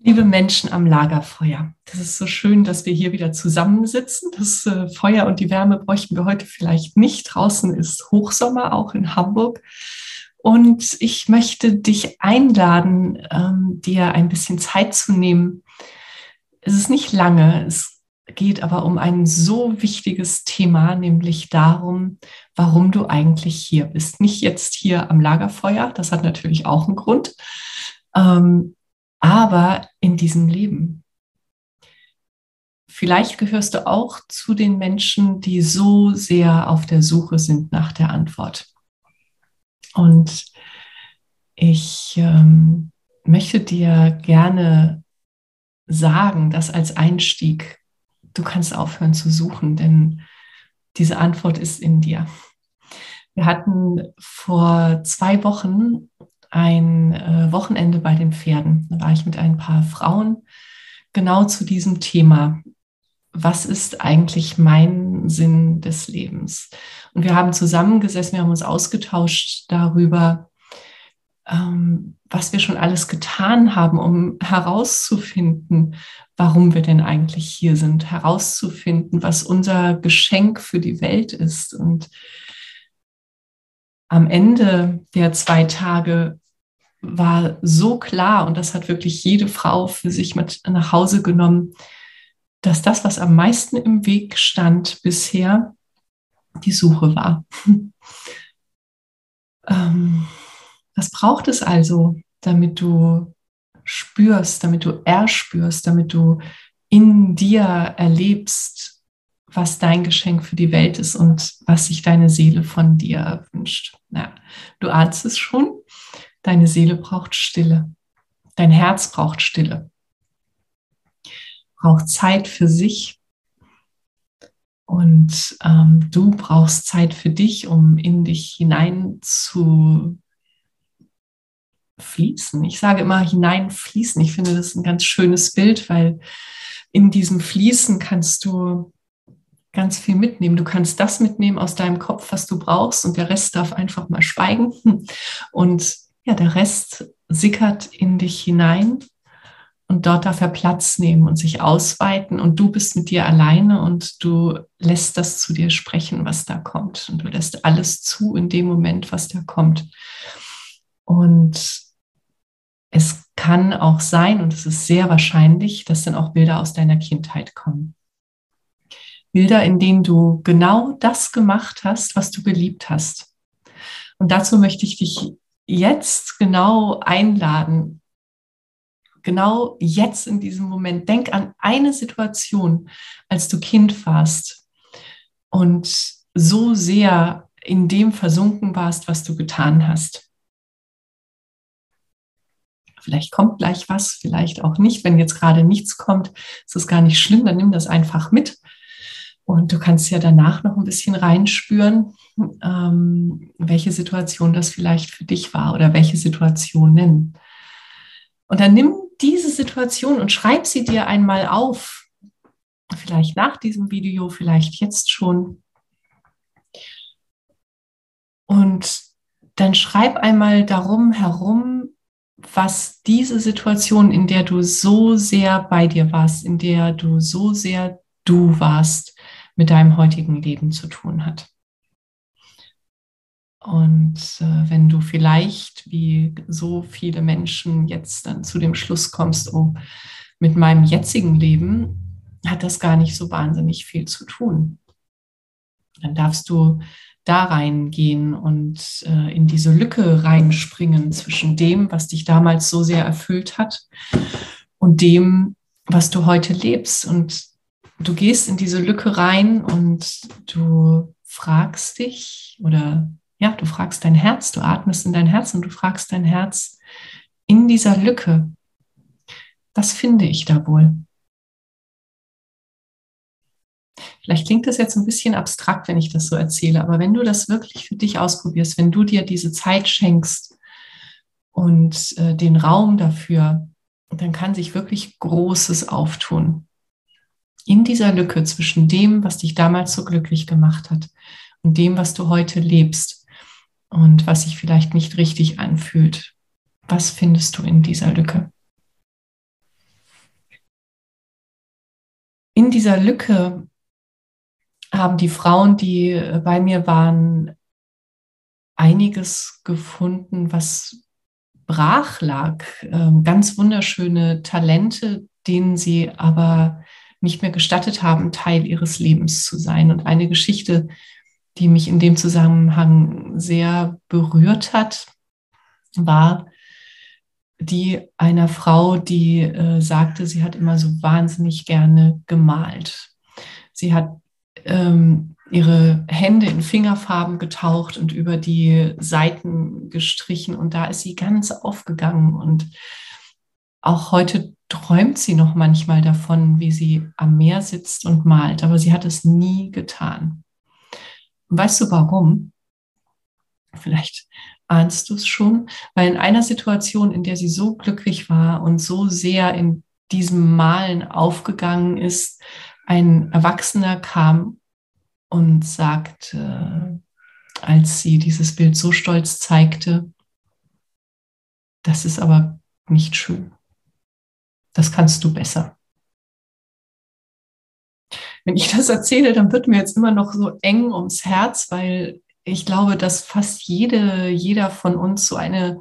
Liebe Menschen am Lagerfeuer, das ist so schön, dass wir hier wieder zusammensitzen. Das äh, Feuer und die Wärme bräuchten wir heute vielleicht nicht. Draußen ist Hochsommer, auch in Hamburg. Und ich möchte dich einladen, ähm, dir ein bisschen Zeit zu nehmen. Es ist nicht lange, es geht aber um ein so wichtiges Thema, nämlich darum, warum du eigentlich hier bist. Nicht jetzt hier am Lagerfeuer, das hat natürlich auch einen Grund, ähm, aber in diesem Leben. Vielleicht gehörst du auch zu den Menschen, die so sehr auf der Suche sind nach der Antwort. Und ich ähm, möchte dir gerne sagen, dass als Einstieg du kannst aufhören zu suchen, denn diese Antwort ist in dir. Wir hatten vor zwei Wochen ein Wochenende bei den Pferden. Da war ich mit ein paar Frauen genau zu diesem Thema. Was ist eigentlich mein Sinn des Lebens? Und wir haben zusammengesessen, wir haben uns ausgetauscht darüber, ähm, was wir schon alles getan haben, um herauszufinden, warum wir denn eigentlich hier sind, herauszufinden, was unser Geschenk für die Welt ist. Und am Ende der zwei Tage war so klar, und das hat wirklich jede Frau für sich mit nach Hause genommen, dass das, was am meisten im Weg stand bisher, die Suche war. ähm, was braucht es also, damit du spürst, damit du erspürst, damit du in dir erlebst, was dein Geschenk für die Welt ist und was sich deine Seele von dir wünscht. Ja, du ahnst es schon, deine Seele braucht Stille, dein Herz braucht Stille, braucht Zeit für sich und ähm, du brauchst Zeit für dich, um in dich hinein zu fließen. Ich sage immer hineinfließen. Ich finde das ein ganz schönes Bild, weil in diesem Fließen kannst du ganz viel mitnehmen. Du kannst das mitnehmen aus deinem Kopf, was du brauchst, und der Rest darf einfach mal schweigen. Und ja, der Rest sickert in dich hinein und dort darf er Platz nehmen und sich ausweiten und du bist mit dir alleine und du lässt das zu dir sprechen, was da kommt und du lässt alles zu in dem Moment, was da kommt. Und es kann auch sein, und es ist sehr wahrscheinlich, dass dann auch Bilder aus deiner Kindheit kommen. Bilder, in denen du genau das gemacht hast, was du geliebt hast. Und dazu möchte ich dich jetzt genau einladen, genau jetzt in diesem Moment. Denk an eine Situation, als du Kind warst und so sehr in dem versunken warst, was du getan hast. Vielleicht kommt gleich was, vielleicht auch nicht. Wenn jetzt gerade nichts kommt, ist es gar nicht schlimm, dann nimm das einfach mit. Und du kannst ja danach noch ein bisschen reinspüren, ähm, welche Situation das vielleicht für dich war oder welche Situationen. Und dann nimm diese Situation und schreib sie dir einmal auf. Vielleicht nach diesem Video, vielleicht jetzt schon. Und dann schreib einmal darum herum, was diese Situation, in der du so sehr bei dir warst, in der du so sehr du warst, mit deinem heutigen Leben zu tun hat. Und äh, wenn du vielleicht, wie so viele Menschen, jetzt dann zu dem Schluss kommst, oh, mit meinem jetzigen Leben hat das gar nicht so wahnsinnig viel zu tun, dann darfst du da reingehen und äh, in diese Lücke reinspringen zwischen dem, was dich damals so sehr erfüllt hat und dem, was du heute lebst. Und du gehst in diese Lücke rein und du fragst dich oder ja, du fragst dein Herz, du atmest in dein Herz und du fragst dein Herz in dieser Lücke, was finde ich da wohl? Vielleicht klingt das jetzt ein bisschen abstrakt, wenn ich das so erzähle, aber wenn du das wirklich für dich ausprobierst, wenn du dir diese Zeit schenkst und äh, den Raum dafür, dann kann sich wirklich Großes auftun. In dieser Lücke zwischen dem, was dich damals so glücklich gemacht hat und dem, was du heute lebst und was sich vielleicht nicht richtig anfühlt. Was findest du in dieser Lücke? In dieser Lücke haben die Frauen, die bei mir waren, einiges gefunden, was brach lag. Ähm, ganz wunderschöne Talente, denen sie aber nicht mehr gestattet haben, Teil ihres Lebens zu sein. Und eine Geschichte, die mich in dem Zusammenhang sehr berührt hat, war die einer Frau, die äh, sagte, sie hat immer so wahnsinnig gerne gemalt. Sie hat ähm, ihre Hände in Fingerfarben getaucht und über die Seiten gestrichen. Und da ist sie ganz aufgegangen. Und auch heute träumt sie noch manchmal davon, wie sie am Meer sitzt und malt. Aber sie hat es nie getan. Weißt du warum? Vielleicht ahnst du es schon, weil in einer Situation, in der sie so glücklich war und so sehr in diesem Malen aufgegangen ist, ein Erwachsener kam und sagte, als sie dieses Bild so stolz zeigte, das ist aber nicht schön. Das kannst du besser. Wenn ich das erzähle, dann wird mir jetzt immer noch so eng ums Herz, weil ich glaube, dass fast jede, jeder von uns so eine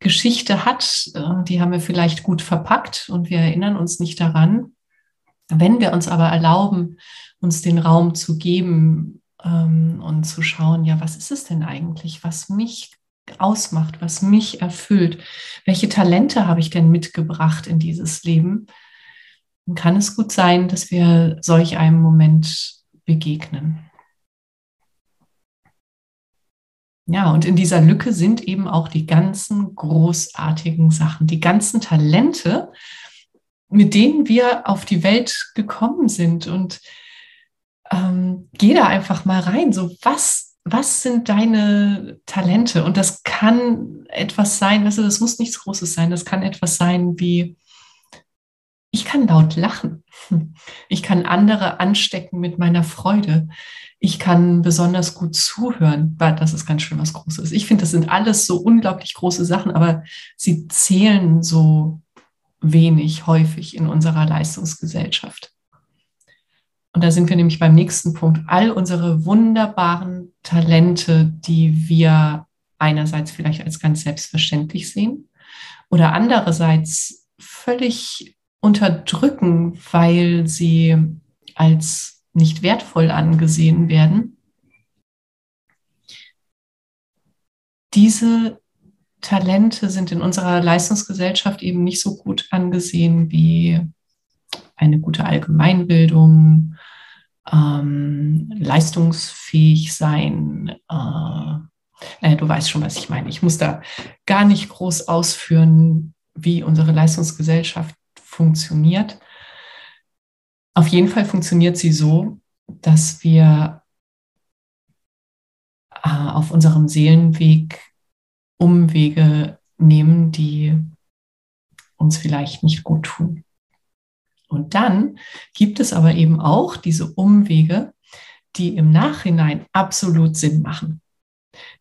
Geschichte hat. Äh, die haben wir vielleicht gut verpackt und wir erinnern uns nicht daran. Wenn wir uns aber erlauben, uns den Raum zu geben ähm, und zu schauen, ja, was ist es denn eigentlich, was mich ausmacht, was mich erfüllt, welche Talente habe ich denn mitgebracht in dieses Leben, dann kann es gut sein, dass wir solch einem Moment begegnen. Ja, und in dieser Lücke sind eben auch die ganzen großartigen Sachen, die ganzen Talente, mit denen wir auf die Welt gekommen sind. Und ähm, geh da einfach mal rein. So, was, was sind deine Talente? Und das kann etwas sein, weißt du, das muss nichts Großes sein. Das kann etwas sein wie, ich kann laut lachen. Ich kann andere anstecken mit meiner Freude. Ich kann besonders gut zuhören. Das ist ganz schön was Großes. Ich finde, das sind alles so unglaublich große Sachen, aber sie zählen so wenig häufig in unserer Leistungsgesellschaft. Und da sind wir nämlich beim nächsten Punkt. All unsere wunderbaren Talente, die wir einerseits vielleicht als ganz selbstverständlich sehen oder andererseits völlig unterdrücken, weil sie als nicht wertvoll angesehen werden. Diese Talente sind in unserer Leistungsgesellschaft eben nicht so gut angesehen wie eine gute Allgemeinbildung, ähm, leistungsfähig sein. Äh, äh, du weißt schon, was ich meine. Ich muss da gar nicht groß ausführen, wie unsere Leistungsgesellschaft funktioniert. Auf jeden Fall funktioniert sie so, dass wir äh, auf unserem Seelenweg Umwege nehmen, die uns vielleicht nicht gut tun. Und dann gibt es aber eben auch diese Umwege, die im Nachhinein absolut Sinn machen,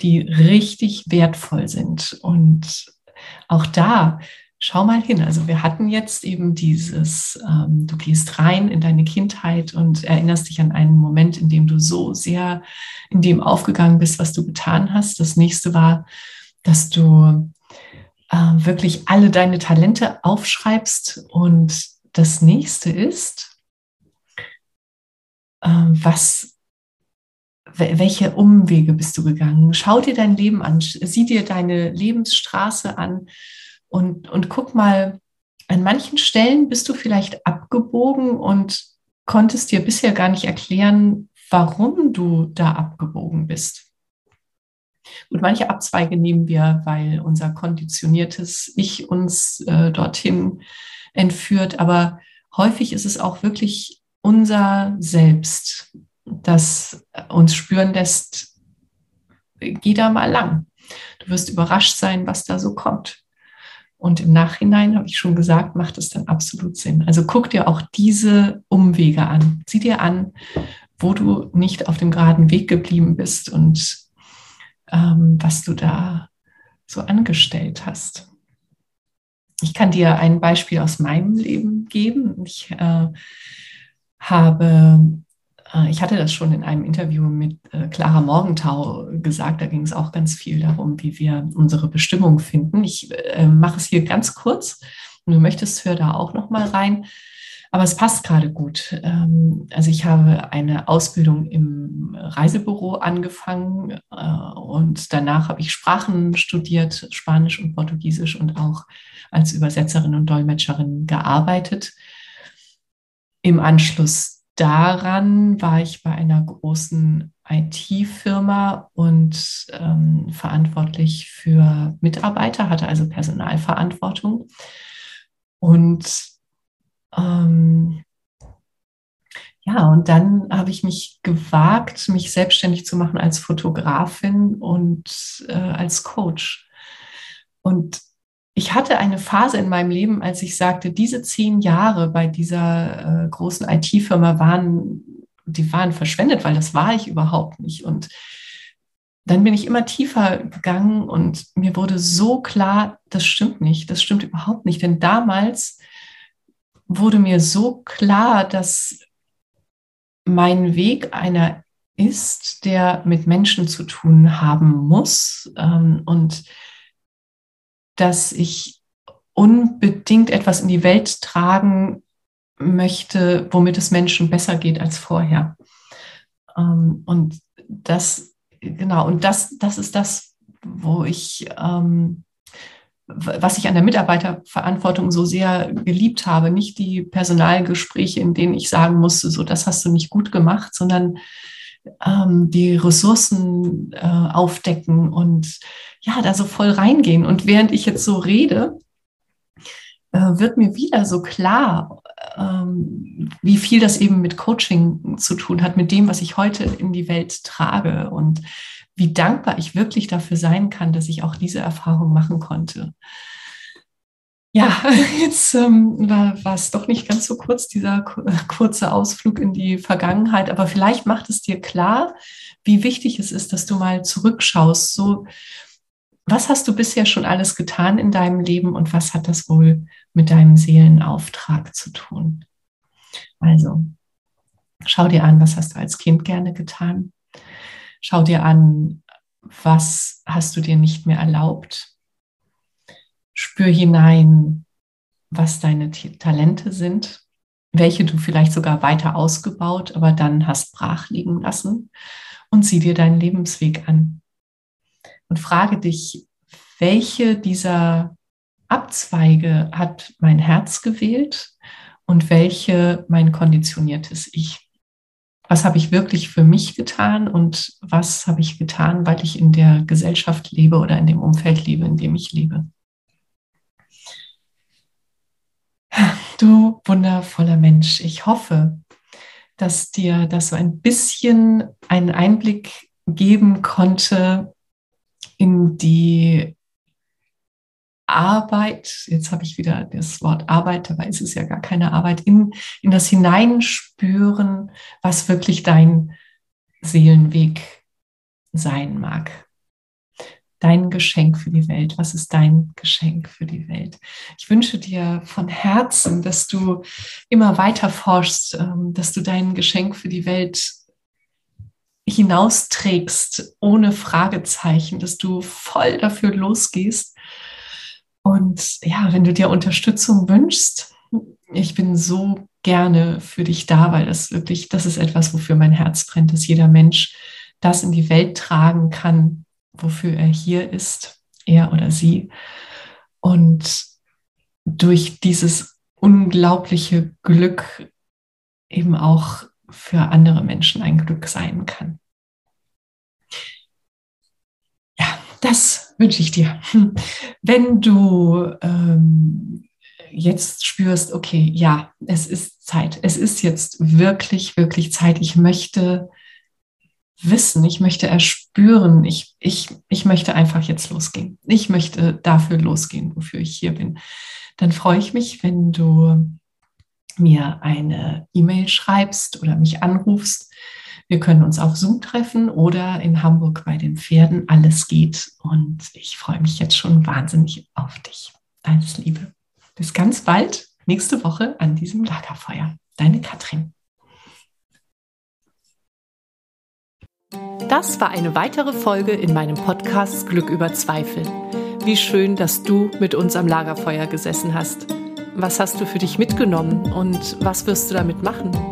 die richtig wertvoll sind. Und auch da, schau mal hin. Also wir hatten jetzt eben dieses, ähm, du gehst rein in deine Kindheit und erinnerst dich an einen Moment, in dem du so sehr in dem aufgegangen bist, was du getan hast. Das nächste war, dass du äh, wirklich alle deine Talente aufschreibst und das nächste ist, äh, was, welche Umwege bist du gegangen? Schau dir dein Leben an, sieh dir deine Lebensstraße an und, und guck mal, an manchen Stellen bist du vielleicht abgebogen und konntest dir bisher gar nicht erklären, warum du da abgebogen bist. Und manche Abzweige nehmen wir, weil unser konditioniertes Ich uns äh, dorthin entführt. Aber häufig ist es auch wirklich unser Selbst, das uns spüren lässt, geh da mal lang. Du wirst überrascht sein, was da so kommt. Und im Nachhinein, habe ich schon gesagt, macht es dann absolut Sinn. Also guck dir auch diese Umwege an. Sieh dir an, wo du nicht auf dem geraden Weg geblieben bist und ähm, was du da so angestellt hast. Ich kann dir ein Beispiel aus meinem Leben geben. Ich äh, habe, äh, ich hatte das schon in einem Interview mit äh, Clara Morgenthau gesagt. Da ging es auch ganz viel darum, wie wir unsere Bestimmung finden. Ich äh, mache es hier ganz kurz. Und du möchtest, hör da auch noch mal rein. Aber es passt gerade gut. Ähm, also ich habe eine Ausbildung im Reisebüro angefangen äh, und danach habe ich Sprachen studiert, Spanisch und Portugiesisch und auch als Übersetzerin und Dolmetscherin gearbeitet. Im Anschluss daran war ich bei einer großen IT-Firma und ähm, verantwortlich für Mitarbeiter, hatte also Personalverantwortung. Und ähm, ja, und dann habe ich mich gewagt, mich selbstständig zu machen als Fotografin und äh, als Coach. Und ich hatte eine Phase in meinem Leben, als ich sagte, diese zehn Jahre bei dieser äh, großen IT-Firma waren, die waren verschwendet, weil das war ich überhaupt nicht. Und dann bin ich immer tiefer gegangen und mir wurde so klar, das stimmt nicht, das stimmt überhaupt nicht. Denn damals wurde mir so klar, dass mein Weg einer ist, der mit Menschen zu tun haben muss ähm, und dass ich unbedingt etwas in die Welt tragen möchte, womit es Menschen besser geht als vorher. Ähm, und das, genau, und das, das ist das, wo ich ähm, was ich an der Mitarbeiterverantwortung so sehr geliebt habe, nicht die Personalgespräche, in denen ich sagen musste, so das hast du nicht gut gemacht, sondern ähm, die Ressourcen äh, aufdecken und ja, da so voll reingehen. Und während ich jetzt so rede, äh, wird mir wieder so klar, ähm, wie viel das eben mit Coaching zu tun hat, mit dem, was ich heute in die Welt trage und wie dankbar ich wirklich dafür sein kann, dass ich auch diese Erfahrung machen konnte. Ja, jetzt ähm, war, war es doch nicht ganz so kurz, dieser kurze Ausflug in die Vergangenheit, aber vielleicht macht es dir klar, wie wichtig es ist, dass du mal zurückschaust. So, was hast du bisher schon alles getan in deinem Leben und was hat das wohl mit deinem Seelenauftrag zu tun? Also, schau dir an, was hast du als Kind gerne getan? Schau dir an, was hast du dir nicht mehr erlaubt. Spür hinein, was deine Talente sind, welche du vielleicht sogar weiter ausgebaut, aber dann hast brach liegen lassen. Und sieh dir deinen Lebensweg an. Und frage dich, welche dieser Abzweige hat mein Herz gewählt und welche mein konditioniertes Ich was habe ich wirklich für mich getan und was habe ich getan, weil ich in der Gesellschaft lebe oder in dem Umfeld lebe, in dem ich lebe. Du wundervoller Mensch, ich hoffe, dass dir das so ein bisschen einen Einblick geben konnte in die Arbeit, jetzt habe ich wieder das Wort Arbeit, dabei ist es ja gar keine Arbeit, in, in das Hineinspüren, was wirklich dein Seelenweg sein mag. Dein Geschenk für die Welt. Was ist dein Geschenk für die Welt? Ich wünsche dir von Herzen, dass du immer weiter forschst, ähm, dass du dein Geschenk für die Welt hinausträgst ohne Fragezeichen, dass du voll dafür losgehst und ja, wenn du dir Unterstützung wünschst, ich bin so gerne für dich da, weil das wirklich, das ist etwas, wofür mein Herz brennt, dass jeder Mensch das in die Welt tragen kann, wofür er hier ist, er oder sie. Und durch dieses unglaubliche Glück eben auch für andere Menschen ein Glück sein kann. Ja, das wünsche ich dir. Wenn du ähm, jetzt spürst, okay, ja, es ist Zeit. Es ist jetzt wirklich, wirklich Zeit. Ich möchte wissen, ich möchte erspüren, ich, ich, ich möchte einfach jetzt losgehen. Ich möchte dafür losgehen, wofür ich hier bin. Dann freue ich mich, wenn du mir eine E-Mail schreibst oder mich anrufst wir können uns auf Zoom treffen oder in Hamburg bei den Pferden. Alles geht. Und ich freue mich jetzt schon wahnsinnig auf dich. Alles Liebe. Bis ganz bald, nächste Woche an diesem Lagerfeuer. Deine Katrin. Das war eine weitere Folge in meinem Podcast Glück über Zweifel. Wie schön, dass du mit uns am Lagerfeuer gesessen hast. Was hast du für dich mitgenommen und was wirst du damit machen?